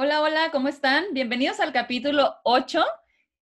Hola, hola, ¿cómo están? Bienvenidos al capítulo 8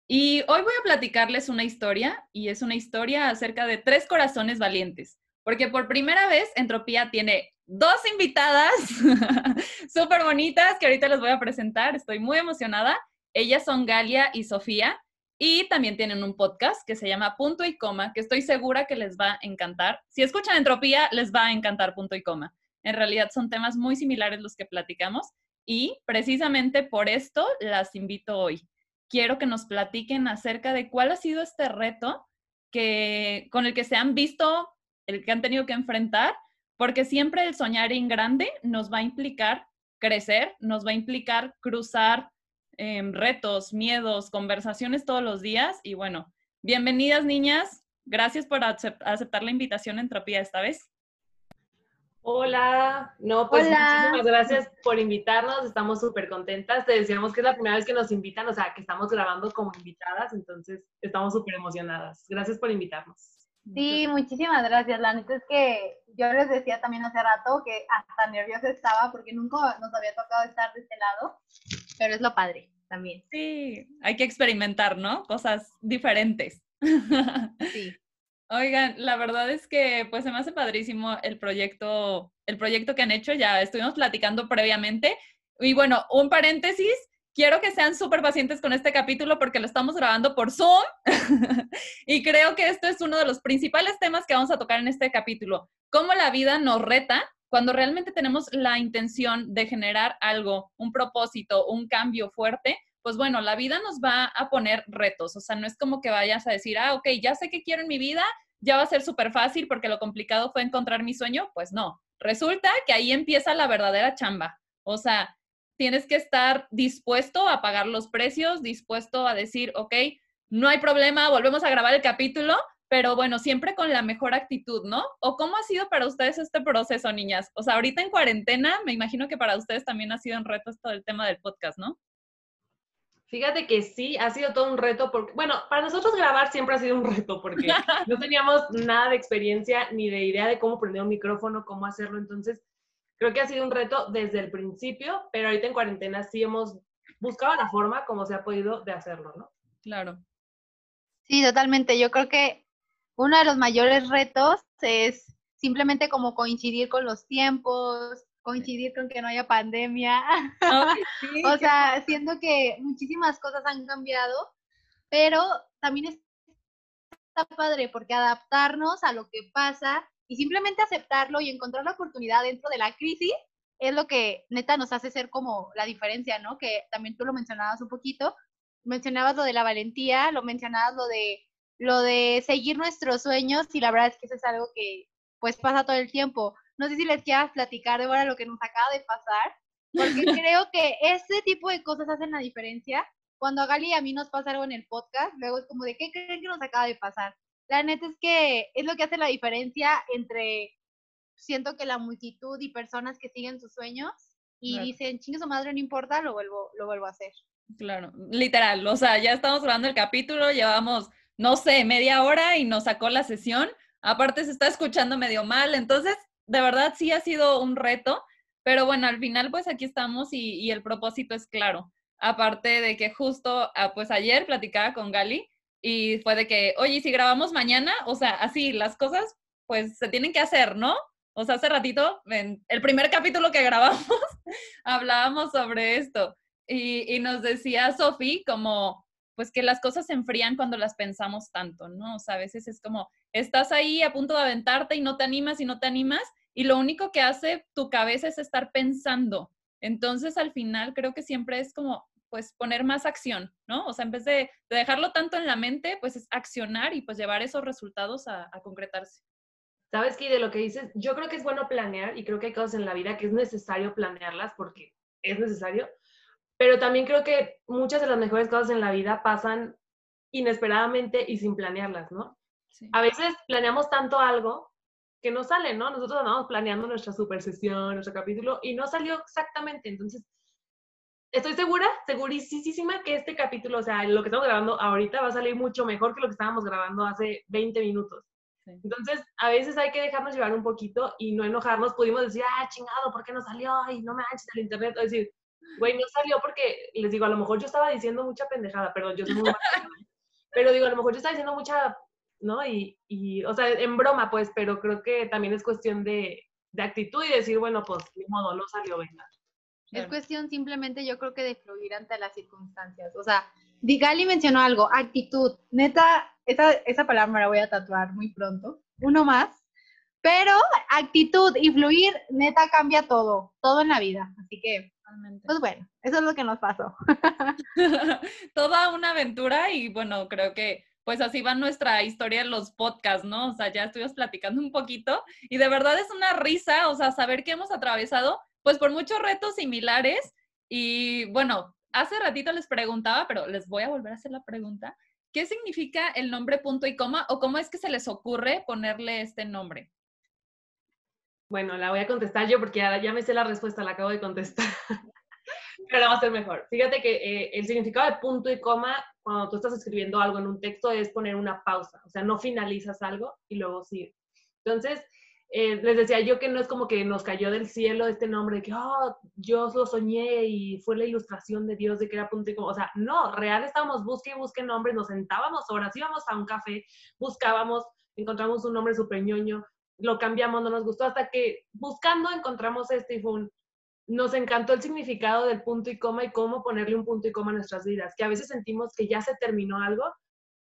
y hoy voy a platicarles una historia y es una historia acerca de tres corazones valientes, porque por primera vez Entropía tiene dos invitadas súper bonitas que ahorita les voy a presentar, estoy muy emocionada. Ellas son Galia y Sofía y también tienen un podcast que se llama Punto y Coma, que estoy segura que les va a encantar. Si escuchan Entropía, les va a encantar Punto y Coma. En realidad son temas muy similares los que platicamos y precisamente por esto las invito hoy. Quiero que nos platiquen acerca de cuál ha sido este reto que, con el que se han visto, el que han tenido que enfrentar, porque siempre el soñar en grande nos va a implicar crecer, nos va a implicar cruzar em, retos, miedos, conversaciones todos los días. Y bueno, bienvenidas niñas. Gracias por aceptar la invitación Entropía esta vez. Hola, no, pues muchísimas gracias por invitarnos, estamos súper contentas. Te decíamos que es la primera vez que nos invitan, o sea, que estamos grabando como invitadas, entonces estamos súper emocionadas. Gracias por invitarnos. Sí, muchísimas gracias. La neta es que yo les decía también hace rato que hasta nerviosa estaba porque nunca nos había tocado estar de este lado, pero es lo padre también. Sí, hay que experimentar, ¿no? Cosas diferentes. Sí. Oigan, la verdad es que pues se me hace padrísimo el proyecto, el proyecto que han hecho, ya estuvimos platicando previamente. Y bueno, un paréntesis, quiero que sean súper pacientes con este capítulo porque lo estamos grabando por Zoom y creo que esto es uno de los principales temas que vamos a tocar en este capítulo. Cómo la vida nos reta cuando realmente tenemos la intención de generar algo, un propósito, un cambio fuerte, pues bueno, la vida nos va a poner retos, o sea, no es como que vayas a decir, ah, ok, ya sé qué quiero en mi vida, ya va a ser súper fácil porque lo complicado fue encontrar mi sueño, pues no, resulta que ahí empieza la verdadera chamba, o sea, tienes que estar dispuesto a pagar los precios, dispuesto a decir, ok, no hay problema, volvemos a grabar el capítulo, pero bueno, siempre con la mejor actitud, ¿no? ¿O cómo ha sido para ustedes este proceso, niñas? O sea, ahorita en cuarentena, me imagino que para ustedes también ha sido un reto todo el tema del podcast, ¿no? Fíjate que sí, ha sido todo un reto, porque, bueno, para nosotros grabar siempre ha sido un reto, porque no teníamos nada de experiencia ni de idea de cómo prender un micrófono, cómo hacerlo, entonces creo que ha sido un reto desde el principio, pero ahorita en cuarentena sí hemos buscado la forma como se ha podido de hacerlo, ¿no? Claro. Sí, totalmente. Yo creo que uno de los mayores retos es simplemente como coincidir con los tiempos, coincidir con que no haya pandemia. o sea, siento que muchísimas cosas han cambiado, pero también está padre porque adaptarnos a lo que pasa y simplemente aceptarlo y encontrar la oportunidad dentro de la crisis es lo que neta nos hace ser como la diferencia, ¿no? Que también tú lo mencionabas un poquito, mencionabas lo de la valentía, lo mencionabas lo de lo de seguir nuestros sueños y la verdad es que eso es algo que pues pasa todo el tiempo. No sé si les quieras platicar, de lo que nos acaba de pasar, porque creo que ese tipo de cosas hacen la diferencia. Cuando a Gali y a mí nos pasa algo en el podcast, luego es como de, ¿qué creen que nos acaba de pasar? La neta es que es lo que hace la diferencia entre, siento que la multitud y personas que siguen sus sueños y dicen, chingue su madre, no importa, lo vuelvo, lo vuelvo a hacer. Claro, literal, o sea, ya estamos grabando el capítulo, llevamos, no sé, media hora y nos sacó la sesión. Aparte se está escuchando medio mal, entonces de verdad sí ha sido un reto, pero bueno, al final pues aquí estamos y, el propósito es claro. Aparte de que justo, ah, pues ayer platicaba con Gali y fue de que, oye, si grabamos mañana, o sea, así las cosas pues se tienen que hacer, ¿no? O sea, hace ratito, en el primer capítulo que grabamos, hablábamos sobre esto y, y nos decía Sofi como, pues que las cosas se enfrían cuando las pensamos tanto, ¿no? O sea, a veces es como, estás ahí a punto de aventarte y no te animas y no te animas, y lo único que hace tu cabeza es estar pensando. Entonces, al final, creo que siempre es como, pues, poner más acción, ¿no? O sea, en vez de, dejarlo tanto en la mente, pues es accionar y pues llevar esos resultados a, a concretarse. Sabes que de lo que dices, yo creo que es bueno planear y creo que hay cosas en la vida que es necesario planearlas porque es necesario, pero también creo que muchas de las mejores cosas en la vida pasan inesperadamente y sin planearlas, ¿no? A veces planeamos tanto algo que no sale, ¿no? Nosotros andamos planeando nuestra super sesión, nuestro capítulo, y no salió exactamente. Entonces, estoy segura, segurísima que este capítulo, o sea, lo que estamos grabando ahorita va a salir mucho mejor que lo que estábamos grabando hace 20 minutos. Entonces, a veces hay que dejarnos llevar un poquito y no enojarnos. Pudimos decir, ah, chingado, ¿por qué no salió? Ay, no me manches el internet. O decir, güey, no salió porque, les digo, a lo mejor yo estaba diciendo mucha pendejada, perdón, yo soy muy pero digo, a lo mejor yo estaba diciendo mucha, ¿no? Y, y, o sea, en broma, pues, pero creo que también es cuestión de, de actitud y decir, bueno, pues, ni modo, no salió, venga. Es cuestión simplemente, yo creo que de fluir ante las circunstancias. O sea, Digali mencionó algo, actitud. Neta, esa, esa palabra me la voy a tatuar muy pronto. Uno más. Pero actitud y fluir, neta, cambia todo, todo en la vida. Así que, pues bueno, eso es lo que nos pasó. Toda una aventura y bueno, creo que pues así va nuestra historia en los podcasts, ¿no? O sea, ya estuvimos platicando un poquito y de verdad es una risa, o sea, saber que hemos atravesado pues por muchos retos similares y bueno, hace ratito les preguntaba, pero les voy a volver a hacer la pregunta. ¿Qué significa el nombre punto y coma o cómo es que se les ocurre ponerle este nombre? Bueno, la voy a contestar yo porque ya, ya me sé la respuesta, la acabo de contestar. Pero la va a ser mejor. Fíjate que eh, el significado de punto y coma, cuando tú estás escribiendo algo en un texto, es poner una pausa. O sea, no finalizas algo y luego sigue. Entonces, eh, les decía yo que no es como que nos cayó del cielo este nombre, que oh, yo lo soñé y fue la ilustración de Dios de que era punto y coma. O sea, no, real estábamos busque y busque nombres, nos sentábamos horas, íbamos a un café, buscábamos, encontramos un nombre súper ñoño, lo cambiamos, no nos gustó, hasta que buscando encontramos este y fue un, nos encantó el significado del punto y coma y cómo ponerle un punto y coma a nuestras vidas, que a veces sentimos que ya se terminó algo,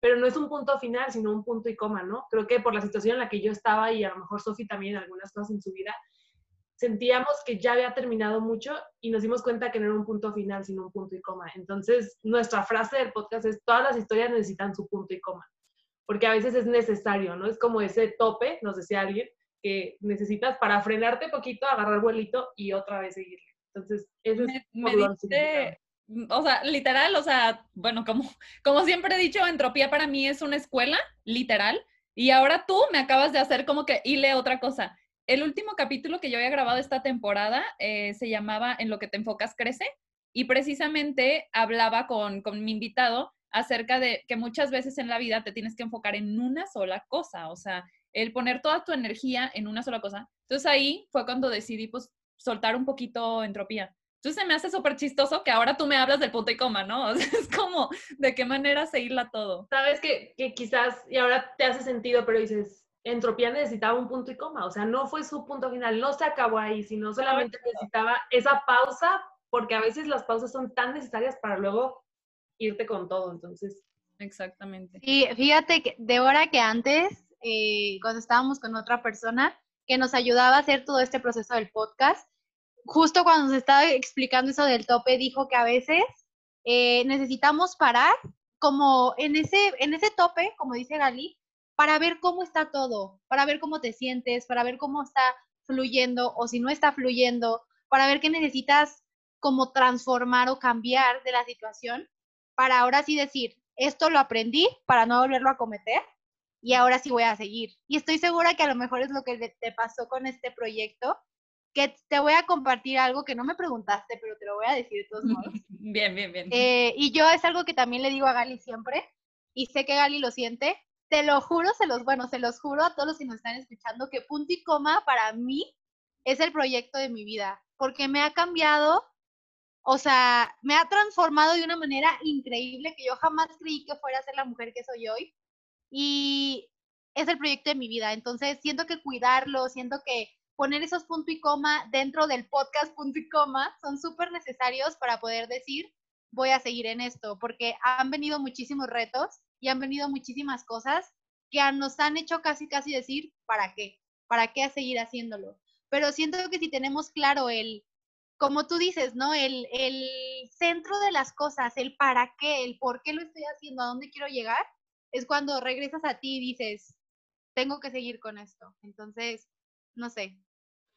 pero no es un punto final, sino un punto y coma, ¿no? Creo que por la situación en la que yo estaba y a lo mejor Sofi también en algunas cosas en su vida, sentíamos que ya había terminado mucho y nos dimos cuenta que no era un punto final, sino un punto y coma. Entonces, nuestra frase del podcast es, todas las historias necesitan su punto y coma, porque a veces es necesario, ¿no? Es como ese tope, nos decía alguien, que necesitas para frenarte poquito, agarrar vuelito y otra vez seguirle. Entonces, eso es me, o sea, literal, o sea, bueno, como, como siempre he dicho, entropía para mí es una escuela, literal, y ahora tú me acabas de hacer como que hile otra cosa. El último capítulo que yo había grabado esta temporada eh, se llamaba En lo que te enfocas crece y precisamente hablaba con, con mi invitado acerca de que muchas veces en la vida te tienes que enfocar en una sola cosa, o sea, el poner toda tu energía en una sola cosa. Entonces ahí fue cuando decidí pues soltar un poquito entropía. Entonces se me hace súper chistoso que ahora tú me hablas del punto y coma, ¿no? O sea, es como, ¿de qué manera seguirla todo? Sabes que, que quizás, y ahora te hace sentido, pero dices, entropía necesitaba un punto y coma, o sea, no fue su punto final, no se acabó ahí, sino solamente necesitaba esa pausa, porque a veces las pausas son tan necesarias para luego irte con todo, entonces. Exactamente. Y fíjate que de hora que antes eh, cuando estábamos con otra persona que nos ayudaba a hacer todo este proceso del podcast. Justo cuando nos estaba explicando eso del tope, dijo que a veces eh, necesitamos parar como en ese, en ese tope, como dice Gali, para ver cómo está todo, para ver cómo te sientes, para ver cómo está fluyendo o si no está fluyendo, para ver qué necesitas como transformar o cambiar de la situación, para ahora sí decir, esto lo aprendí para no volverlo a cometer y ahora sí voy a seguir. Y estoy segura que a lo mejor es lo que te pasó con este proyecto, que te voy a compartir algo que no me preguntaste, pero te lo voy a decir de todos modos. Bien, bien, bien. Eh, y yo es algo que también le digo a Gali siempre, y sé que Gali lo siente. Te lo juro, se los, bueno, se los juro a todos los que nos están escuchando que punto y coma para mí es el proyecto de mi vida, porque me ha cambiado, o sea, me ha transformado de una manera increíble que yo jamás creí que fuera a ser la mujer que soy hoy y es el proyecto de mi vida. Entonces, siento que cuidarlo, siento que poner esos punto y coma dentro del podcast punto y coma son súper necesarios para poder decir, voy a seguir en esto, porque han venido muchísimos retos y han venido muchísimas cosas que nos han hecho casi, casi decir, ¿para qué? ¿Para qué seguir haciéndolo? Pero siento que si tenemos claro el, como tú dices, ¿no? El, el centro de las cosas, el para qué, el por qué lo estoy haciendo, a dónde quiero llegar, es cuando regresas a ti y dices, tengo que seguir con esto. Entonces, no sé,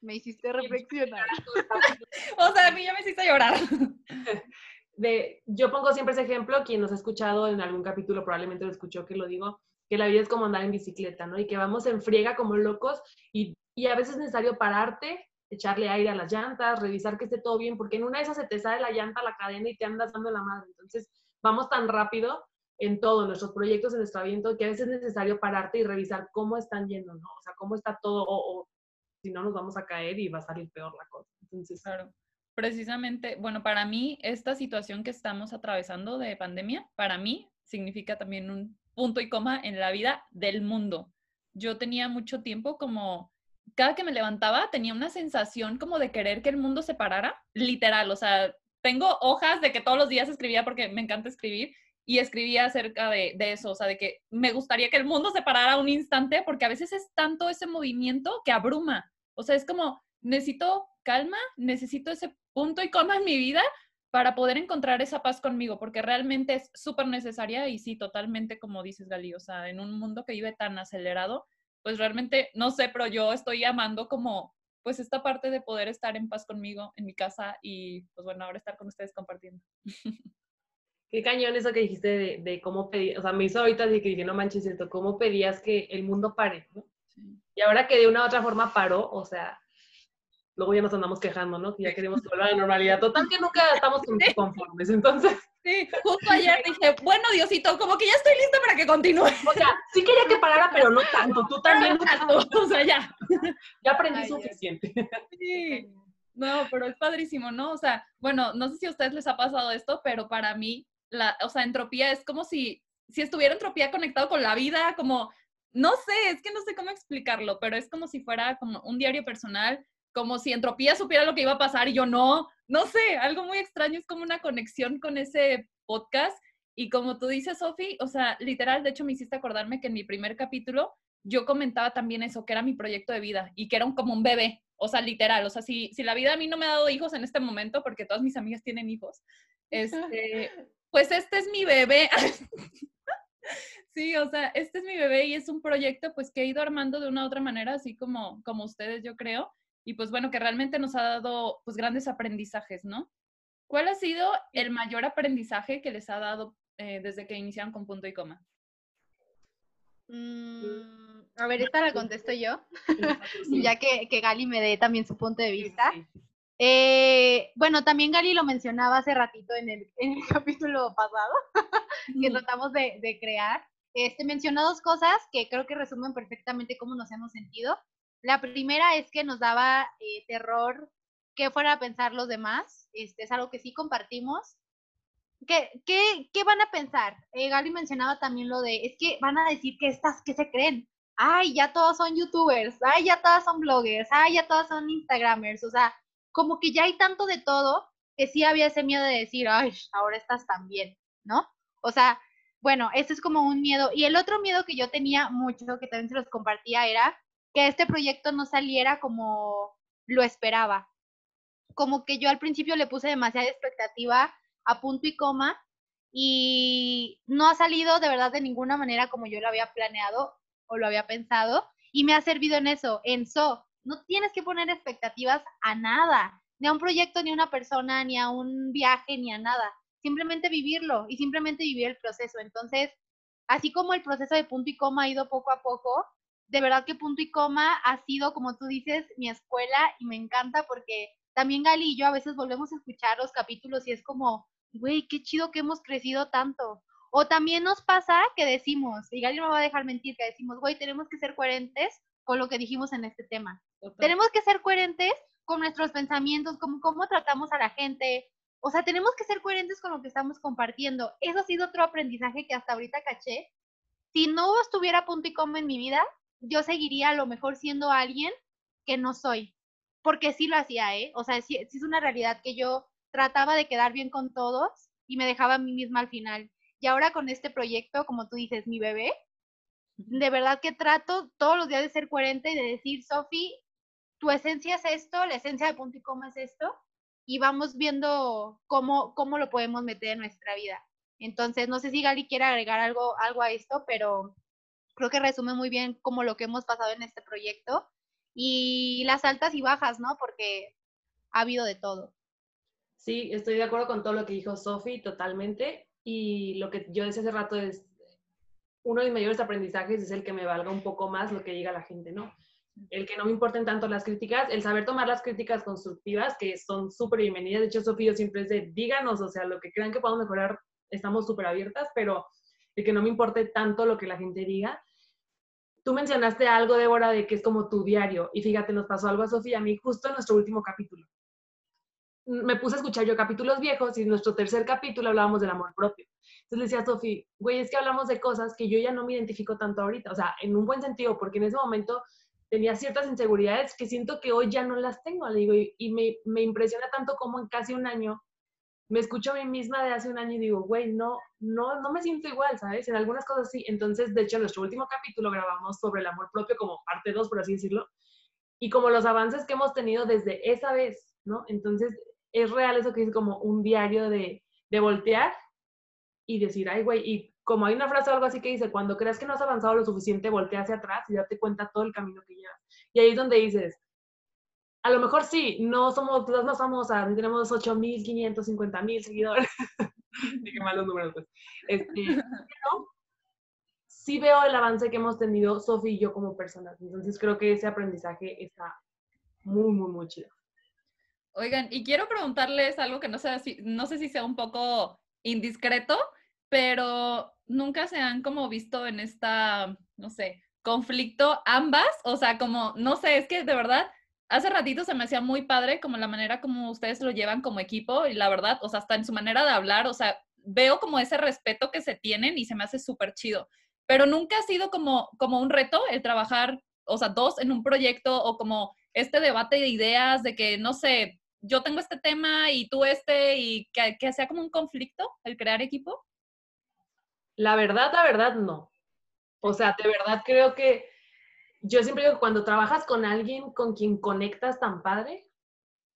me hiciste reflexionar. o sea, a mí ya me hiciste llorar. De, yo pongo siempre ese ejemplo, quien nos ha escuchado en algún capítulo probablemente lo escuchó que lo digo, que la vida es como andar en bicicleta, ¿no? Y que vamos en friega como locos y, y a veces es necesario pararte, echarle aire a las llantas, revisar que esté todo bien, porque en una de esas se te sale la llanta, la cadena y te andas dando la madre. Entonces, vamos tan rápido en todos nuestros proyectos, en nuestro aviento, que a veces es necesario pararte y revisar cómo están yendo, ¿no? O sea, cómo está todo, o, si no nos vamos a caer y va a salir peor la cosa. Entonces, claro. precisamente, bueno, para mí esta situación que estamos atravesando de pandemia, para mí significa también un punto y coma en la vida del mundo. Yo tenía mucho tiempo como, cada que me levantaba tenía una sensación como de querer que el mundo se parara, literal, o sea, tengo hojas de que todos los días escribía porque me encanta escribir y escribía acerca de, eso, o sea, de que me gustaría que el mundo se parara un instante porque a veces es tanto ese movimiento que abruma, o sea, es como, necesito calma, necesito ese punto y coma en mi vida para poder encontrar esa paz conmigo, porque realmente es súper necesaria y sí, totalmente como dices, Gali, o sea, en un mundo que vive tan acelerado, pues realmente, no sé, pero yo estoy amando como, pues esta parte de poder estar en paz conmigo en mi casa y, pues bueno, ahora estar con ustedes compartiendo. Qué cañón eso que dijiste de, cómo pedías, o sea, me hizo ahorita de que dije, no manches, cómo pedías que el mundo pare, ¿no? Y ahora que de una u otra forma paró, o sea, luego ya nos andamos quejando, ¿no? Que ya queremos volver a la normalidad. Total que nunca estamos conformes, entonces. Sí, justo ayer dije, bueno, Diosito, como que ya estoy lista para que continúe. O sea, sí quería que parara, pero no tanto. Tú también. o sea, ya. Ya aprendí suficiente. Sí. No, pero es padrísimo, ¿no? O sea, bueno, no sé si a ustedes les ha pasado esto, pero para mí, la, o sea, entropía es como si, si estuviera entropía conectado con la vida, como, no sé, es que no sé cómo explicarlo, pero es como si fuera como un diario personal como si Entropía supiera lo que iba a pasar y yo no, no sé, algo muy extraño, es como una conexión con ese podcast. Y como tú dices, Sofi, o sea, literal, de hecho me hiciste acordarme que en mi primer capítulo yo comentaba también eso, que era mi proyecto de vida y que era como un bebé, o sea, literal, o sea, si, si la vida a mí no me ha dado hijos en este momento, porque todas mis amigas tienen hijos, este, pues este es mi bebé. Sí, o sea, este es mi bebé y es un proyecto pues que he ido armando de una u otra manera, así como, como ustedes, yo creo y pues bueno, que realmente nos ha dado pues grandes aprendizajes, ¿no? ¿Cuál ha sido el mayor aprendizaje que les ha dado eh, desde que iniciaron con punto y coma? Mm, a ver, esta la contesto yo, ya que, que, Gali me dé también su punto de vista. Eh, bueno, también Gali lo mencionaba hace ratito en el, en el capítulo pasado que tratamos de, de, crear. Este, mencionó dos cosas que creo que resumen perfectamente cómo nos hemos sentido. La primera es que nos daba eh, terror que fuera a pensar los demás. Este, es algo que sí compartimos. ¿Qué, qué, qué van a pensar? Eh, Gali mencionaba también lo de, es que van a decir que estas, que se creen? Ay, ya todos son youtubers, ay, ya todas son bloggers, ay, ya todas son instagramers, o sea, como que ya hay tanto de todo que sí había ese miedo de decir, ay, ahora estás tan bien, ¿no? O sea, bueno, ese es como un miedo. Y el otro miedo que yo tenía mucho, que también se los compartía, era que este proyecto no saliera como lo esperaba. Como que yo al principio le puse demasiada expectativa a punto y coma y no ha salido de verdad de ninguna manera como yo lo había planeado o lo había pensado y me ha servido en eso, en so. No tienes que poner expectativas a nada, ni a un proyecto, ni a una persona, ni a un viaje, ni a nada. Simplemente vivirlo y simplemente vivir el proceso. Entonces, así como el proceso de punto y coma ha ido poco a poco, de verdad que punto y coma ha sido, como tú dices, mi escuela y me encanta porque también Gali y yo a veces volvemos a escuchar los capítulos y es como, güey, qué chido que hemos crecido tanto. O también nos pasa que decimos, y Gali no me va a dejar mentir, que decimos, güey, tenemos que ser coherentes con lo que dijimos en este tema. Tenemos que ser coherentes con nuestros pensamientos, como cómo tratamos a la gente. O sea, tenemos que ser coherentes con lo que estamos compartiendo. Eso ha sido otro aprendizaje que hasta ahorita caché. Si no estuviera punto y coma en mi vida, yo seguiría a lo mejor siendo alguien que no soy, porque sí lo hacía, ¿eh? O sea, sí, es una realidad que yo trataba de quedar bien con todos y me dejaba a mí misma al final. Y ahora con este proyecto, como tú dices, mi bebé, de verdad que trato todos los días de ser coherente y de decir, Sofi, tu esencia es esto, la esencia de punto y coma es esto, y vamos viendo cómo, cómo lo podemos meter en nuestra vida. Entonces, no sé si Gali quiere agregar algo, algo a esto, pero creo que resume muy bien como lo que hemos pasado en este proyecto y las altas y bajas, ¿no? Porque ha habido de todo. Sí, estoy de acuerdo con todo lo que dijo Sofi, totalmente. Y lo que yo decía hace rato es, uno de mis mayores aprendizajes es el que me valga un poco más lo que diga la gente, ¿no? El que no me importen tanto las críticas, el saber tomar las críticas constructivas, que son súper bienvenidas. De hecho, Sofía siempre es de, díganos, o sea, lo que crean que podamos mejorar, estamos súper abiertas, pero el que no me importe tanto lo que la gente diga. Tú mencionaste algo, Débora, de que es como tu diario. Y fíjate, nos pasó algo a Sofía y a mí justo en nuestro último capítulo. me puse a escuchar yo capítulos viejos y en nuestro tercer capítulo hablábamos del amor propio. Entonces le decía a Sofi, güey, es que hablamos de cosas que yo ya no me identifico tanto ahorita, o sea, en un buen sentido, porque en ese momento tenía ciertas inseguridades que siento que hoy ya no las tengo, le digo, y, me, me, impresiona tanto como en casi un año me escucho a mí misma de hace un año y digo, güey, no, no, no me siento igual, ¿sabes? En algunas cosas sí. Entonces, de hecho, nuestro último capítulo grabamos sobre el amor propio como parte 2, por así decirlo, y como los avances que hemos tenido desde esa vez, ¿no? Entonces, es real eso que es como un diario de, de voltear y decir, ay, güey, y como hay una frase o algo así que dice, cuando creas que no has avanzado lo suficiente, voltea hacia atrás y date cuenta todo el camino que llevas. Y ahí es donde dices, a lo mejor sí, no somos las más famosas, tenemos 8.550 mil seguidores. Dije malos números, pues. Este, pero sí veo el avance que hemos tenido Sofi y yo como personas. Entonces creo que ese aprendizaje está muy, muy, muy chido. Oigan, y quiero preguntarles algo que no sé si, no sé si sea un poco indiscreto, pero nunca se han como visto en esta, no sé, conflicto ambas, o sea, como, no sé, es que de verdad, hace ratito se me hacía muy padre como la manera como ustedes lo llevan como equipo y la verdad, o sea, hasta en su manera de hablar, o sea, veo como ese respeto que se tienen y se me hace súper chido, pero nunca ha sido como, como un reto el trabajar, o sea, dos en un proyecto o como este debate de ideas de que, no sé, yo tengo este tema y tú este, y que, sea como un conflicto el crear equipo? La verdad, la verdad, no. O sea, de verdad creo que yo siempre digo que cuando trabajas con alguien con quien conectas tan padre,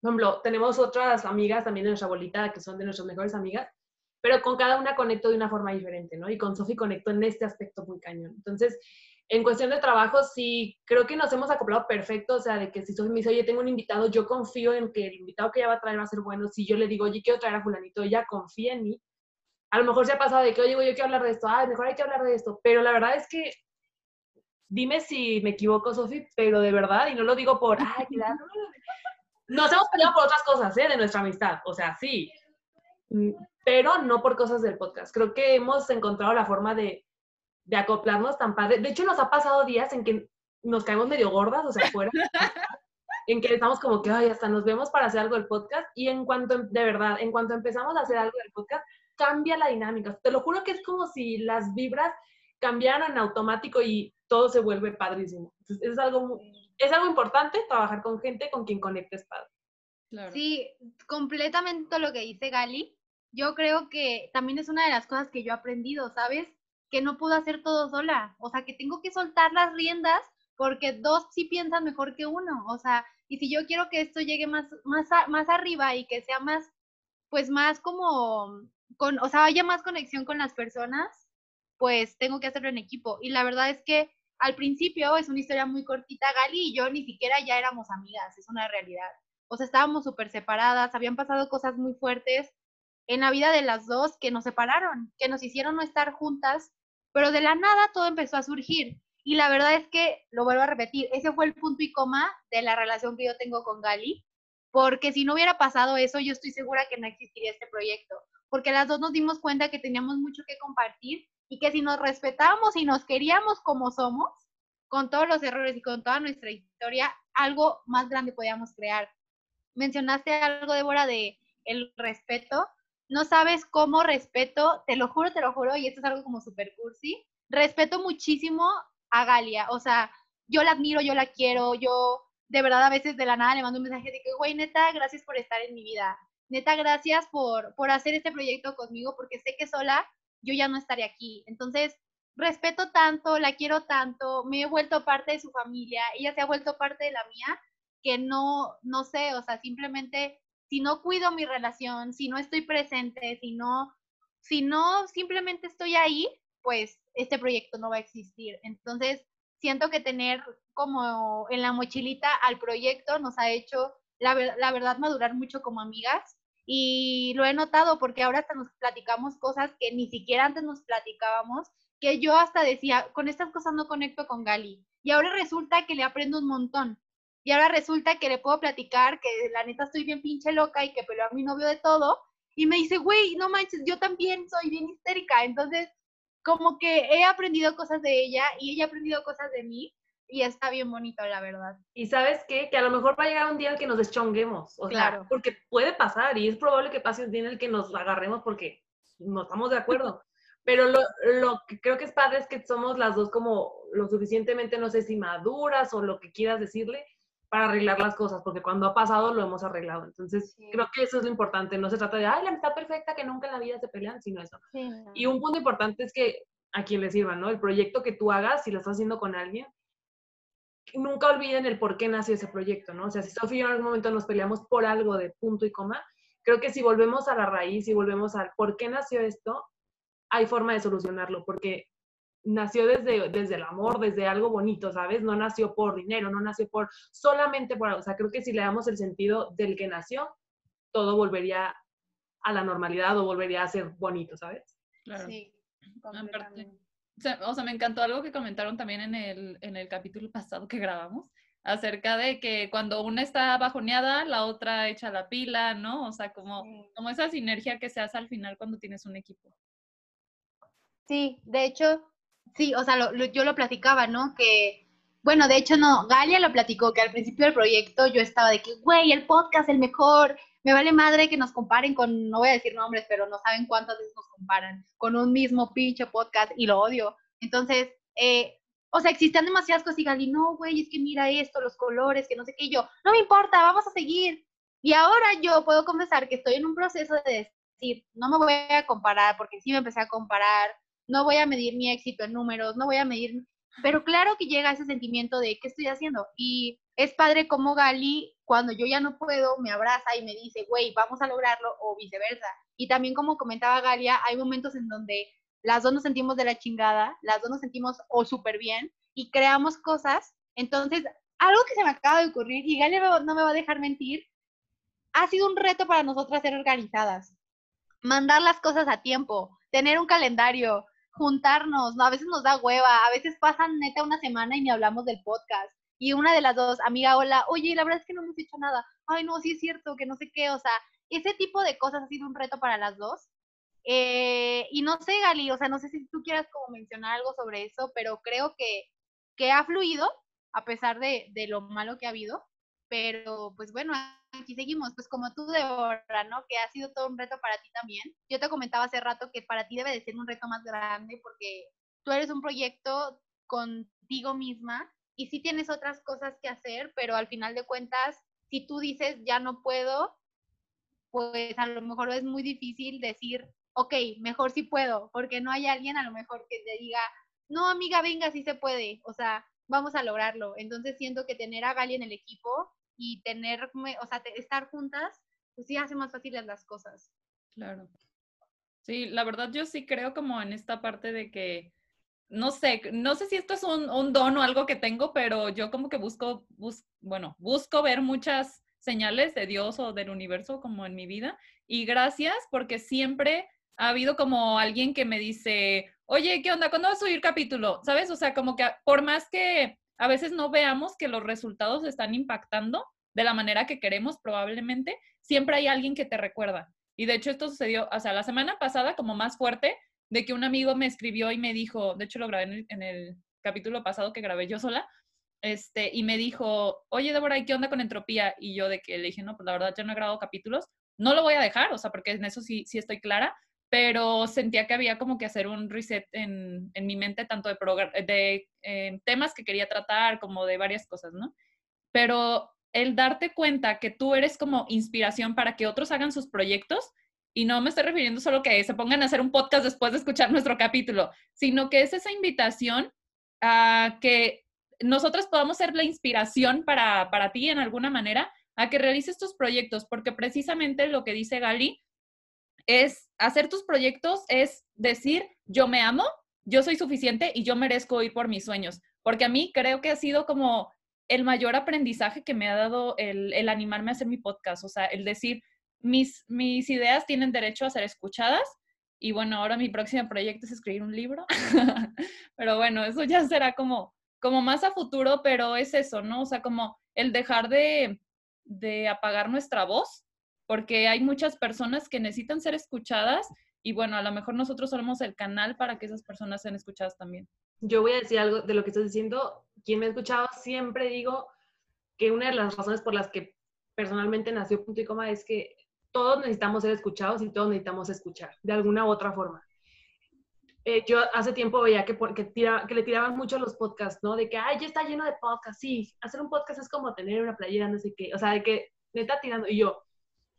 por ejemplo, tenemos otras amigas también de nuestra abuelita que son de nuestras mejores amigas, pero con cada una conecto de una forma diferente, ¿no? Y con Sofi conecto en este aspecto muy cañón. Entonces, en cuestión de trabajo, sí, creo que nos hemos acoplado perfecto, o sea, de que si Sofi me dice, oye, tengo un invitado, yo confío en que el invitado que ella va a traer va a ser bueno. Si yo le digo, oye, quiero traer a fulanito, ella confía en mí. A lo mejor se ha pasado de que, oye, yo quiero hablar de esto, ah, mejor hay que hablar de esto. Pero la verdad es que, dime si me equivoco, Sofi, pero de verdad, y no lo digo por, ay, claro, nos hemos peleado por otras cosas, ¿eh? De nuestra amistad, o sea, sí, mm, pero no por cosas del podcast. Creo que hemos encontrado la forma de de acoplarnos tan padre. De hecho, nos ha pasado días en que nos caemos medio gordas, o sea, fuera, en que estamos como que, ay, hasta nos vemos para hacer algo del podcast. Y en cuanto, de verdad, en cuanto empezamos a hacer algo del podcast, cambia la dinámica. Te lo juro que es como si las vibras cambiaran en automático y todo se vuelve padrísimo. Entonces, es algo, es algo importante trabajar con gente con quien conectes padre. Sí, completamente lo que dice Gali. Yo creo que también es una de las cosas que yo he aprendido, ¿sabes? que no puedo hacer todo sola, o sea, que tengo que soltar las riendas porque dos sí piensan mejor que uno, o sea, y si yo quiero que esto llegue más, más, más arriba y que sea más, pues más como, con, o sea, haya más conexión con las personas, pues tengo que hacerlo en equipo. Y la verdad es que al principio es una historia muy cortita, Gali y yo ni siquiera ya éramos amigas, es una realidad. O sea, estábamos súper separadas, habían pasado cosas muy fuertes en la vida de las dos que nos separaron, que nos hicieron no estar juntas pero de la nada todo empezó a surgir. Y la verdad es que, lo vuelvo a repetir, ese fue el punto y coma de la relación que yo tengo con Gali, porque si no hubiera pasado eso, yo estoy segura que no existiría este proyecto, porque las dos nos dimos cuenta que teníamos mucho que compartir y que si nos respetábamos y nos queríamos como somos, con todos los errores y con toda nuestra historia, algo más grande podíamos crear. Mencionaste algo, Débora, de el respeto. No sabes cómo respeto, te lo juro, te lo juro, y esto es algo como super cursi, respeto muchísimo a Galia, o sea, yo la admiro, yo la quiero, yo de verdad a veces de la nada le mando un mensaje de que, güey, neta, gracias por estar en mi vida, neta, gracias por, por hacer este proyecto conmigo, porque sé que sola yo ya no estaré aquí. Entonces, respeto tanto, la quiero tanto, me he vuelto parte de su familia, ella se ha vuelto parte de la mía, que no, no sé, o sea, simplemente si no cuido mi relación, si no estoy presente, si no, si no simplemente estoy ahí, pues este proyecto no va a existir. Entonces, siento que tener como en la mochilita al proyecto nos ha hecho, la, la verdad, madurar mucho como amigas. Y lo he notado porque ahora hasta nos platicamos cosas que ni siquiera antes nos platicábamos, que yo hasta decía, con estas cosas no conecto con Gali. Y ahora resulta que le aprendo un montón. Y ahora resulta que le puedo platicar que la neta estoy bien pinche loca y que peleó a mi novio de todo. Y me dice, güey, no manches, yo también soy bien histérica. Entonces, como que he aprendido cosas de ella y ella ha aprendido cosas de mí. Y está bien bonito, la verdad. Y sabes qué? Que a lo mejor va a llegar un día en que nos deschonguemos, o sea, porque puede pasar y es probable que pase un día en el que nos agarremos porque no estamos de acuerdo. Pero lo, lo que creo que es padre es que somos las dos como lo suficientemente, no sé si maduras o lo que quieras decirle, para arreglar las cosas, porque cuando ha pasado lo hemos arreglado. Entonces, creo que eso es lo importante. No se trata de, ay, la amistad perfecta, que nunca en la vida se pelean, sino eso. Y un punto importante es que a quien le sirva, ¿no? El proyecto que tú hagas, si lo estás haciendo con alguien, nunca olviden el por qué nació ese proyecto, ¿no? O sea, si Sofía y yo en algún momento nos peleamos por algo de punto y coma, creo que si volvemos a la raíz y volvemos al por qué nació esto, hay forma de solucionarlo, porque nació desde, desde el amor, desde algo bonito, ¿sabes? No nació por dinero, no nació por solamente por algo. O sea, creo que si le damos el sentido del que nació, todo volvería a la normalidad o volvería a ser bonito, ¿sabes? Claro. Sí, o sea, me encantó algo que comentaron también en el, en el capítulo pasado que grabamos, acerca de que cuando una está bajoneada, la otra echa la pila, ¿no? O sea, como, como esa sinergia que se hace al final cuando tienes un equipo. Sí, de hecho, Sí, o sea, yo lo platicaba, ¿no? Que, bueno, de hecho no, Galia lo platicó, que al principio del proyecto yo estaba de que, güey, el podcast el mejor, me vale madre que nos comparen con, no voy a decir nombres, pero no saben cuántas veces nos comparan con un mismo pinche podcast y lo odio. Entonces, eh, o sea, existían demasiadas cosas y Gali, no, güey, es que mira esto, los colores, que no sé qué, y yo, no me importa, vamos a seguir. Y ahora yo puedo confesar que estoy en un proceso de decir, no me voy a comparar, porque sí me empecé a comparar, no voy a medir mi éxito en números, no voy a medir, pero claro que llega ese sentimiento de qué estoy haciendo. Y es padre como Gali, cuando yo ya no puedo, me abraza y me dice, güey, vamos a lograrlo, o viceversa. Y también como comentaba Galia, hay momentos en donde las dos nos sentimos de la chingada, las dos nos sentimos o súper bien y creamos cosas. Entonces, algo que se me acaba de ocurrir, y Galia no me va a dejar mentir, ha sido un reto para nosotras ser organizadas. Mandar las cosas a tiempo, tener un calendario, juntarnos, ¿no? A veces nos da hueva, a veces pasan neta una semana y ni hablamos del podcast. Y una de las dos, amiga, hola, oye, la verdad es que no hemos hecho nada. Ay, no, sí es cierto, que no sé qué, o sea, ese tipo de cosas ha sido un reto para las dos. Eh, y no sé, Gali, o sea, no sé si tú quieras como mencionar algo sobre eso, pero creo que, que ha fluido, a pesar de, de lo malo que ha habido. Pero, pues bueno, aquí seguimos, pues como tú, Deborah, ¿no? Que ha sido todo un reto para ti también. Yo te comentaba hace rato que para ti debe de ser un reto más grande porque tú eres un proyecto contigo misma y sí tienes otras cosas que hacer, pero al final de cuentas, si tú dices ya no puedo, pues a lo mejor es muy difícil decir, ok, mejor sí puedo, porque no hay alguien a lo mejor que te diga, no, amiga, venga, sí se puede, o sea, vamos a lograrlo. Entonces siento que tener a Gali en el equipo y tener, o sea, estar juntas, pues sí hace más fáciles las cosas. Claro. Sí, la verdad yo sí creo como en esta parte de que, no sé, no sé si esto es un, un don o algo que tengo, pero yo como que busco, bus, bueno, busco ver muchas señales de Dios o del universo como en mi vida. Y gracias porque siempre ha habido como alguien que me dice, oye, ¿qué onda? ¿Cuándo vas a subir capítulo? ¿Sabes? O sea, como que por más que a veces no veamos que los resultados están impactando de la manera que queremos probablemente, siempre hay alguien que te recuerda. Y de hecho esto sucedió, o sea, la semana pasada como más fuerte, de que un amigo me escribió y me dijo, de hecho lo grabé en el, capítulo pasado que grabé yo sola, este, y me dijo, oye Débora, ¿y qué onda con entropía? Y yo de que le dije, no, pues la verdad ya no he grabado capítulos, no lo voy a dejar, o sea, porque en eso sí, sí estoy clara, pero sentía que había como que hacer un reset en, en mi mente, tanto de, de eh, temas que quería tratar como de varias cosas, ¿no? Pero el darte cuenta que tú eres como inspiración para que otros hagan sus proyectos, y no me estoy refiriendo solo que se pongan a hacer un podcast después de escuchar nuestro capítulo, sino que es esa invitación a que nosotros podamos ser la inspiración para, para ti en alguna manera, a que realices tus proyectos, porque precisamente lo que dice Gali es hacer tus proyectos, es decir, yo me amo, yo soy suficiente y yo merezco ir por mis sueños. Porque a mí creo que ha sido como el mayor aprendizaje que me ha dado el, el animarme a hacer mi podcast. O sea, el decir, mis, mis ideas tienen derecho a ser escuchadas. Y bueno, ahora mi próximo proyecto es escribir un libro. pero bueno, eso ya será como, como más a futuro, pero es eso, ¿no? O sea, como el dejar de, de apagar nuestra voz porque hay muchas personas que necesitan ser escuchadas y bueno, a lo mejor nosotros somos el canal para que esas personas sean escuchadas también. Yo voy a decir algo de lo que estás diciendo. quien me ha escuchado, siempre digo que una de las razones por las que personalmente nació Punto y Coma es que todos necesitamos ser escuchados y todos necesitamos escuchar de alguna u otra forma. Eh, yo hace tiempo veía que, le tiraban mucho los podcasts, ¿no? De que, ay, ya está lleno de podcasts. Sí, hacer un podcast es como tener una playera, no sé qué. O sea, de que neta tirando. Y yo,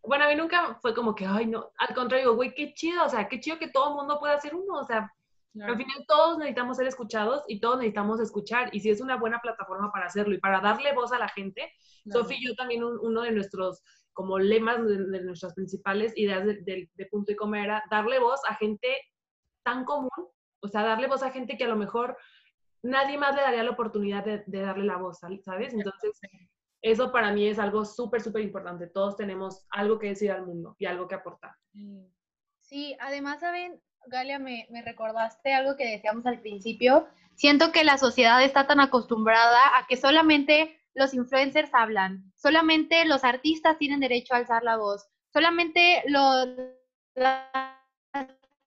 bueno, a mí nunca fue como que, ay, no. Al contrario, güey, qué chido. O sea, qué chido que todo el mundo pueda hacer uno. O sea, al final todos necesitamos ser escuchados y todos necesitamos escuchar. Y si es una buena plataforma para hacerlo y para darle voz a la gente, Sofi y yo también, uno de nuestros como lemas, de, nuestras principales ideas de, de Punto y Coma era darle voz a gente tan común, o sea, darle voz a gente que a lo mejor nadie más le daría la oportunidad de, darle la voz, ¿sabes? Entonces, eso para mí es algo súper, súper importante. Todos tenemos algo que decir al mundo y algo que aportar. Sí, además, ¿saben? Galia, me, me recordaste algo que decíamos al principio. Siento que la sociedad está tan acostumbrada a que solamente los influencers hablan, solamente los artistas tienen derecho a alzar la voz, solamente los,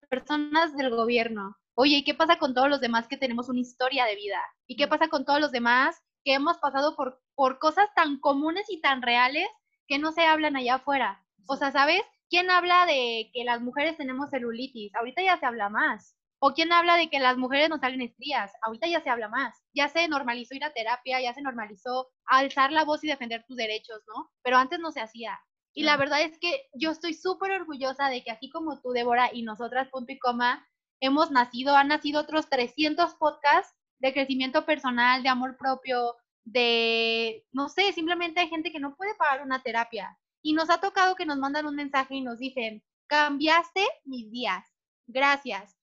personas del gobierno. Oye, ¿y qué pasa con todos los demás que tenemos una historia de vida? ¿Y qué pasa con todos los demás que hemos pasado por, por cosas tan comunes y tan reales que no se hablan allá afuera? O sea, ¿sabes? ¿Quién habla de que las mujeres tenemos celulitis? Ahorita ya se habla más. ¿O quién habla de que las mujeres nos salen estrías? Ahorita ya se habla más. Ya se normalizó ir a terapia, ya se normalizó alzar la voz y defender tus derechos, ¿no? Pero antes no se hacía. Y la verdad es que yo estoy súper orgullosa de que así como tú, Débora, y nosotras, punto y coma, hemos nacido, han nacido otros 300 podcasts de crecimiento personal, de amor propio, de, no sé, simplemente hay gente que no puede pagar una terapia. Y nos ha tocado que nos mandan un mensaje y nos dicen, cambiaste mis días, gracias.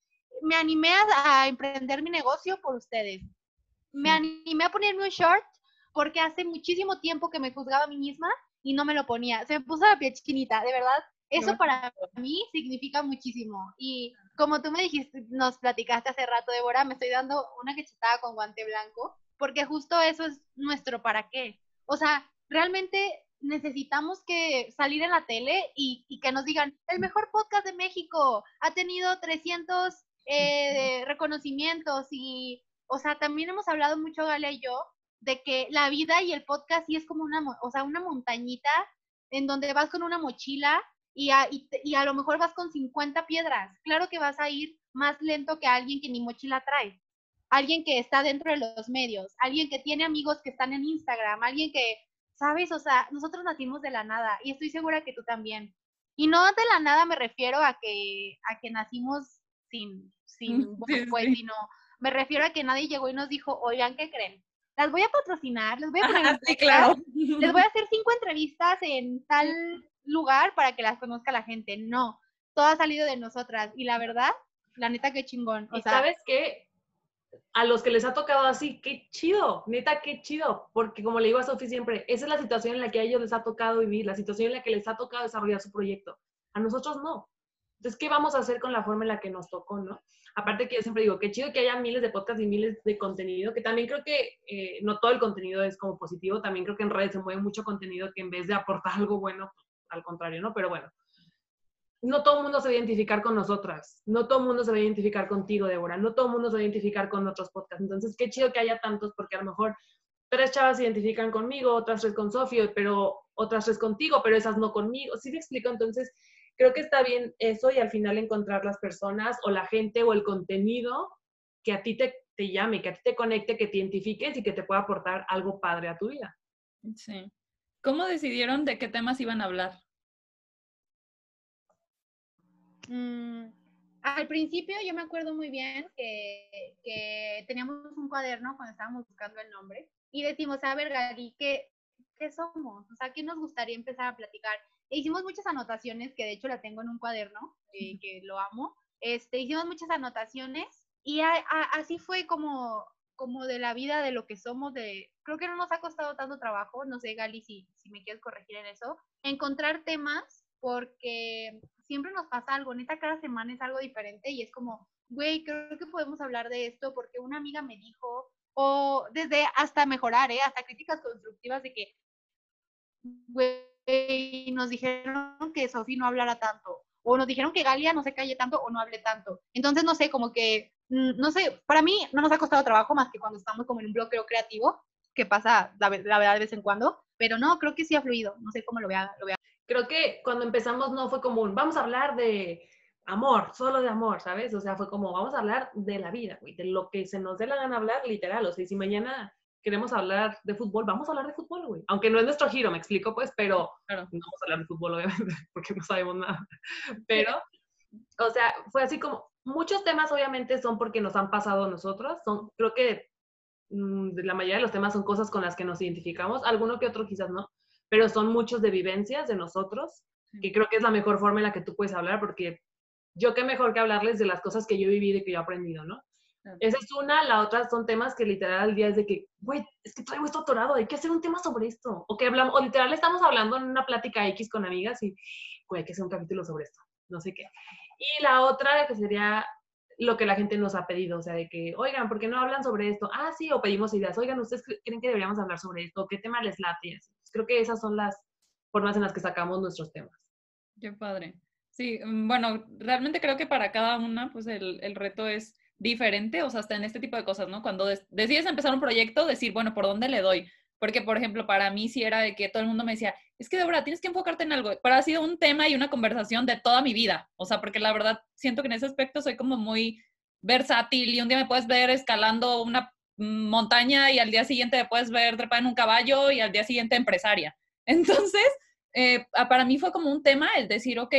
Me animé a, a emprender mi negocio por ustedes. Me animé a ponerme un short porque hace muchísimo tiempo que me juzgaba a mí misma y no me lo ponía. Se me puso la piel chinita, de verdad. Eso para mí significa muchísimo. Y como tú me dijiste, nos platicaste hace rato, Débora, me estoy dando una quechetada con guante blanco, porque justo eso es nuestro para qué. O sea, realmente necesitamos que salir en la tele y, y que nos digan, el mejor podcast de México ha tenido 300 eh, reconocimientos y, o sea, también hemos hablado mucho, Galia y yo, de que la vida y el podcast sí es como una, o sea, una montañita en donde vas con una mochila y a, y, a lo mejor vas con 50 piedras. Claro que vas a ir más lento que alguien que ni mochila trae. Alguien que está dentro de los medios, alguien que tiene amigos que están en Instagram, alguien que, ¿sabes? O sea, nosotros nacimos de la nada y estoy segura que tú también. Y no de la nada me refiero a que, a que nacimos sin, sin pues, sino me refiero a que nadie llegó y nos dijo, oigan, ¿qué creen? las voy a patrocinar, les voy a poner claro. les voy a hacer cinco entrevistas en tal lugar para que las conozca la gente. No, todo ha salido de nosotras y la verdad, la neta qué chingón. O sabes qué? A los que les ha tocado así, qué chido, neta qué chido, porque como le digo a Sofi siempre, esa es la situación en la que a ellos les ha tocado vivir, la situación en la que les ha tocado desarrollar su proyecto. A nosotros no. Entonces, ¿qué vamos a hacer con la forma en la que nos tocó, no? Aparte que yo siempre digo, qué chido que haya miles de podcasts y miles de contenido, que también creo que eh, no todo el contenido es como positivo, también creo que en redes se mueve mucho contenido que en vez de aportar algo bueno, al contrario, ¿no? Pero bueno, no todo el mundo se va a identificar con nosotras, no todo el mundo se va a identificar contigo, Débora, no todo el mundo se va a identificar con otros podcasts. Entonces, qué chido que haya tantos, porque a lo mejor tres chavas se identifican conmigo, otras tres con Sofía, pero otras tres contigo, pero esas no conmigo. ¿Sí te explico? Entonces, creo que está bien eso y al final encontrar las personas o la gente o el contenido que a ti te, te llame, que a ti te conecte, que te identifiques y que te pueda aportar algo padre a tu vida. Sí. ¿Cómo decidieron de qué temas iban a hablar? Mm, al principio yo me acuerdo muy bien que, que, teníamos un cuaderno cuando estábamos buscando el nombre y decimos, a ver, Gary, ¿qué, ¿qué somos? O sea, ¿qué nos gustaría empezar a platicar? Hicimos muchas anotaciones, que de hecho la tengo en un cuaderno, eh, que lo amo. Este, hicimos muchas anotaciones y así fue como, como de la vida, de lo que somos, de, creo que no nos ha costado tanto trabajo, no sé, Gali, si, si me quieres corregir en eso, encontrar temas, porque siempre nos pasa algo, neta cada semana es algo diferente y es como, güey, creo que podemos hablar de esto porque una amiga me dijo, o desde hasta mejorar, ¿eh? hasta críticas constructivas de que, güey, y nos dijeron que Sofía no hablara tanto, o nos dijeron que Galia no se calle tanto o no hable tanto. Entonces, no sé, como que mm, no sé, para mí no nos ha costado trabajo más que cuando estamos como en un bloqueo creativo, que pasa la, verdad de vez en cuando, pero no, creo que sí ha fluido, no sé cómo lo vea, lo vea. Creo que cuando empezamos no fue común, vamos a hablar de amor, solo de amor, ¿sabes? O sea, fue como, vamos a hablar de la vida, güey, de lo que se nos dé la gana hablar, literal. O sea, si mañana queremos hablar de fútbol, vamos a hablar de fútbol, güey. Aunque no es nuestro giro, me explico, pues, pero no vamos a hablar de fútbol, obviamente, porque no sabemos nada. Pero, o sea, fue así como, muchos temas obviamente son porque nos han pasado a nosotros, son, creo que mm, la mayoría de los temas son cosas con las que nos identificamos, alguno que otro quizás no, pero son muchos de vivencias de nosotros, que creo que es la mejor forma en la que tú puedes hablar, porque yo qué mejor que hablarles de las cosas que yo he vivido y que yo he aprendido, ¿no? Esa es una, la otra son temas que literal al día es de que, güey, es que traigo esto atorado, hay que hacer un tema sobre esto. O que hablamos, o literal estamos hablando en una plática X con amigas y, güey, hay que hacer un capítulo sobre esto, no sé qué. Y la otra que sería lo que la gente nos ha pedido, o sea, de que, oigan, ¿por qué no hablan sobre esto? Ah, sí, o pedimos ideas, oigan, ¿ustedes creen que deberíamos hablar sobre esto? ¿Qué tema les late? Creo que esas son las formas en las que sacamos nuestros temas. Qué padre. Sí, mm, bueno, realmente creo que para cada una, pues el, el reto es diferente, o sea, hasta en este tipo de cosas, ¿no? Cuando decides empezar un proyecto, decir, bueno, ¿por dónde le doy? Porque, por ejemplo, para mí sí era de que todo el mundo me decía, es que Débora, tienes que enfocarte en algo. Pero ha sido un tema y una conversación de toda mi vida. O sea, porque la verdad siento que en ese aspecto soy como muy versátil y un día me puedes ver escalando una montaña y al día siguiente me puedes ver trepar en un caballo y al día siguiente empresaria. Entonces, eh, para mí fue como un tema el decir, ok,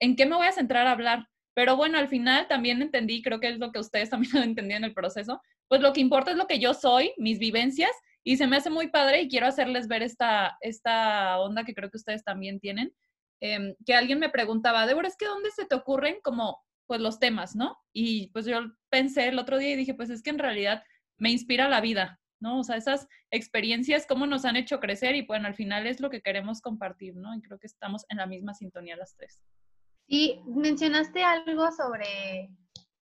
¿en qué me voy a centrar a hablar? Pero bueno, al final también entendí, creo que es lo que ustedes también han entendido en el proceso, pues lo que importa es lo que yo soy, mis vivencias, y se me hace muy padre y quiero hacerles ver esta, esta onda que creo que ustedes también tienen, em, que alguien me preguntaba, Débora, es que ¿dónde se te ocurren como pues los temas, ¿no? Y pues yo pensé el otro día y dije, pues es que en realidad me inspira la vida, ¿no? O sea, esas experiencias, cómo nos han hecho crecer y bueno, al final es lo que queremos compartir, ¿no? Y creo que estamos en la misma sintonía las tres. Y mencionaste algo sobre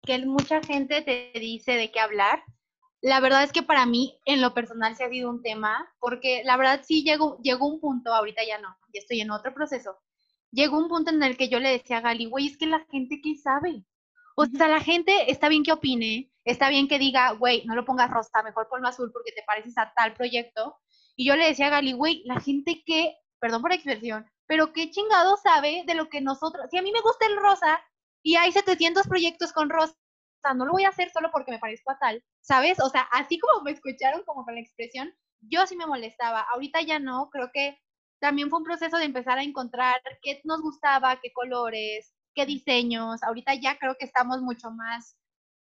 que mucha gente te dice de qué hablar. La verdad es que para mí, en lo personal, se ha sido un tema, porque la verdad sí llegó, llegó un punto, ahorita ya no, ya estoy en otro proceso. Llegó un punto en el que yo le decía a Gali, güey, es que la gente qué sabe. O sea, la gente está bien que opine, está bien que diga, güey, no lo pongas rosa, mejor ponlo azul porque te pareces a tal proyecto. Y yo le decía a Gali, güey, la gente que, perdón por la expresión, pero qué chingado sabe de lo que nosotros, si a mí me gusta el rosa y hay 700 proyectos con rosa, no lo voy a hacer solo porque me parezco a tal, ¿sabes? O sea, así como me escucharon como con la expresión, yo sí me molestaba, ahorita ya no, creo que también fue un proceso de empezar a encontrar qué nos gustaba, qué colores, qué diseños, ahorita ya creo que estamos mucho más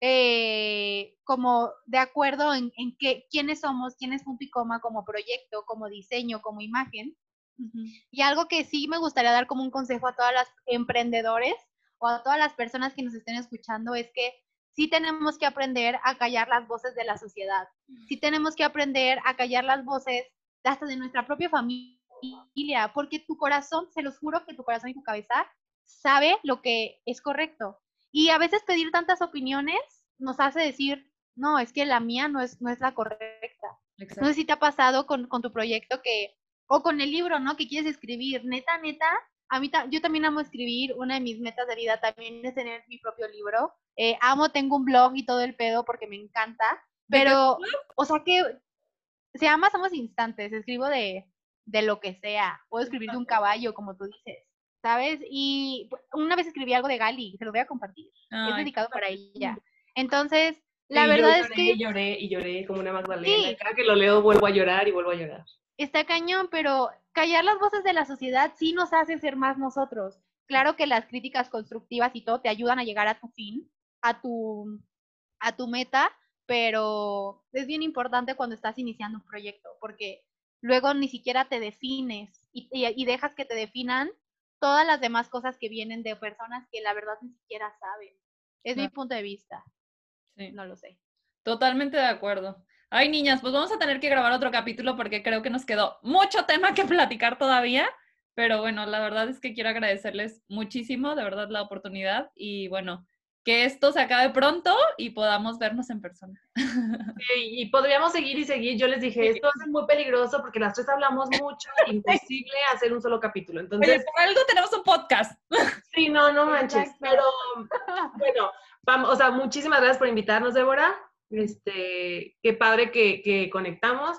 eh, como de acuerdo en, en qué, quiénes somos, quién es Punto y Coma como proyecto, como diseño, como imagen. Y algo que sí me gustaría dar como un consejo a todas las emprendedores o a todas las personas que nos estén escuchando es que sí tenemos que aprender a callar las voces de la sociedad. Sí tenemos que aprender a callar las voces hasta de nuestra propia familia, porque tu corazón, se los juro que tu corazón y tu cabeza sabe lo que es correcto. Y a veces pedir tantas opiniones nos hace decir, no, es que la mía no es, no es la correcta. No sé si te ha pasado con, con tu proyecto que o con el libro, ¿no? Que quieres escribir. Neta, neta, a mí yo también amo escribir. Una de mis metas de vida también es tener mi propio libro. Eh, amo, tengo un blog y todo el pedo porque me encanta. Pero, o sea que se llama Somos Instantes. Escribo de, de lo que sea. Puedo escribir de un caballo, como tú dices. ¿Sabes? Y una vez escribí algo de Gali, se lo voy a compartir. es dedicado para ella. Entonces, la verdad es que. Y lloré y lloré como una Magdalena. Cada que lo leo vuelvo a llorar y vuelvo a llorar está cañón, pero callar las voces de la sociedad sí nos hace ser más nosotros. Claro que las críticas constructivas y todo te ayudan a llegar a tu fin, a tu, a tu meta, pero es bien importante cuando estás iniciando un proyecto, porque luego ni siquiera te defines y, y, dejas que te definan todas las demás cosas que vienen de personas que la verdad ni siquiera saben. Es mi punto de vista. Sí. No lo sé. Totalmente de acuerdo. Ay, niñas, pues vamos a tener que grabar otro capítulo porque creo que nos quedó mucho tema que platicar todavía. Pero bueno, la verdad es que quiero agradecerles muchísimo, de verdad, la oportunidad. Y bueno, que esto se acabe pronto y podamos vernos en persona. y podríamos seguir y seguir. Yo les dije, esto es muy peligroso porque las tres hablamos mucho, imposible hacer un solo capítulo. Entonces, por algo tenemos un podcast. Sí, no, no manches. Pero bueno, vamos, o sea, muchísimas gracias por invitarnos, Débora. Este, qué padre que, que conectamos.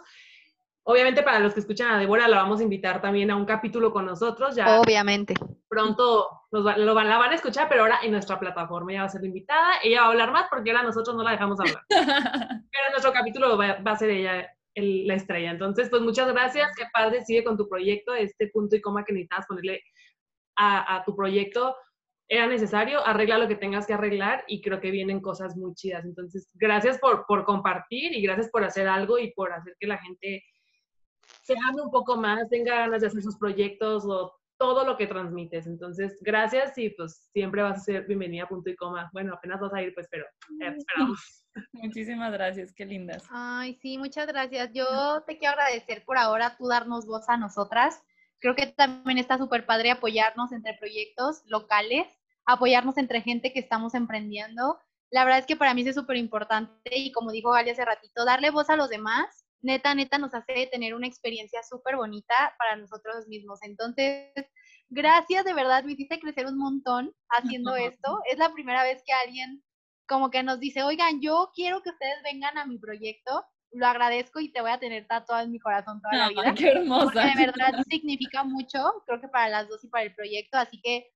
Obviamente para los que escuchan a Débora la vamos a invitar también a un capítulo con nosotros. Ya Obviamente. Pronto nos lo van, la van a escuchar, pero ahora en nuestra plataforma ella va a ser invitada. Ella va a hablar más porque ahora nosotros no la dejamos hablar. pero en nuestro capítulo va, a ser ella la estrella. Entonces, pues muchas gracias. Qué padre, sigue con tu proyecto. Este punto y coma que necesitabas ponerle a, a tu proyecto era necesario, arregla lo que tengas que arreglar y creo que vienen cosas muy chidas. Entonces, gracias por, por compartir y gracias por hacer algo y por hacer que la gente se ame un poco más, tenga ganas de hacer sus proyectos o todo lo que transmites. Entonces, gracias y pues siempre vas a ser bienvenida punto y coma. Bueno, apenas vas a ir, pues, pero esperamos. Muchísimas gracias, qué lindas. Ay, sí, muchas gracias. Yo te quiero agradecer por ahora tú darnos voz a nosotras. Creo que también está súper padre apoyarnos entre proyectos locales, apoyarnos entre gente que estamos emprendiendo. La verdad es que para mí es súper importante y como dijo Gali hace ratito, darle voz a los demás neta, neta nos hace tener una experiencia súper bonita para nosotros mismos. Entonces, gracias, de verdad, me hiciste crecer un montón haciendo esto. Es la primera vez que alguien como que nos dice, oigan, yo quiero que ustedes vengan a mi proyecto. Lo agradezco y te voy a tener tatuado en mi corazón toda la vida. qué hermosa. Porque de verdad significa mucho, creo que para las dos y para el proyecto. Así que,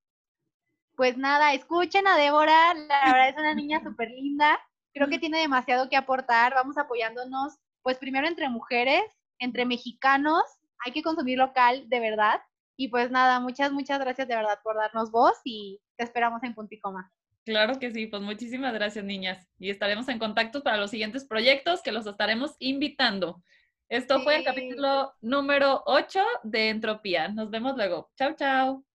pues nada, escuchen a Débora. La verdad es una niña súper linda. Creo que tiene demasiado que aportar. Vamos apoyándonos pues primero entre mujeres, entre mexicanos, hay que consumir local de verdad. Y pues nada, muchas, muchas gracias de verdad por darnos voz y te esperamos en Punticoma. Claro que sí, pues muchísimas gracias niñas y estaremos en contacto para los siguientes proyectos que los estaremos invitando. Esto fue el capítulo número 8 de Entropía. Nos vemos luego. Chao, chao.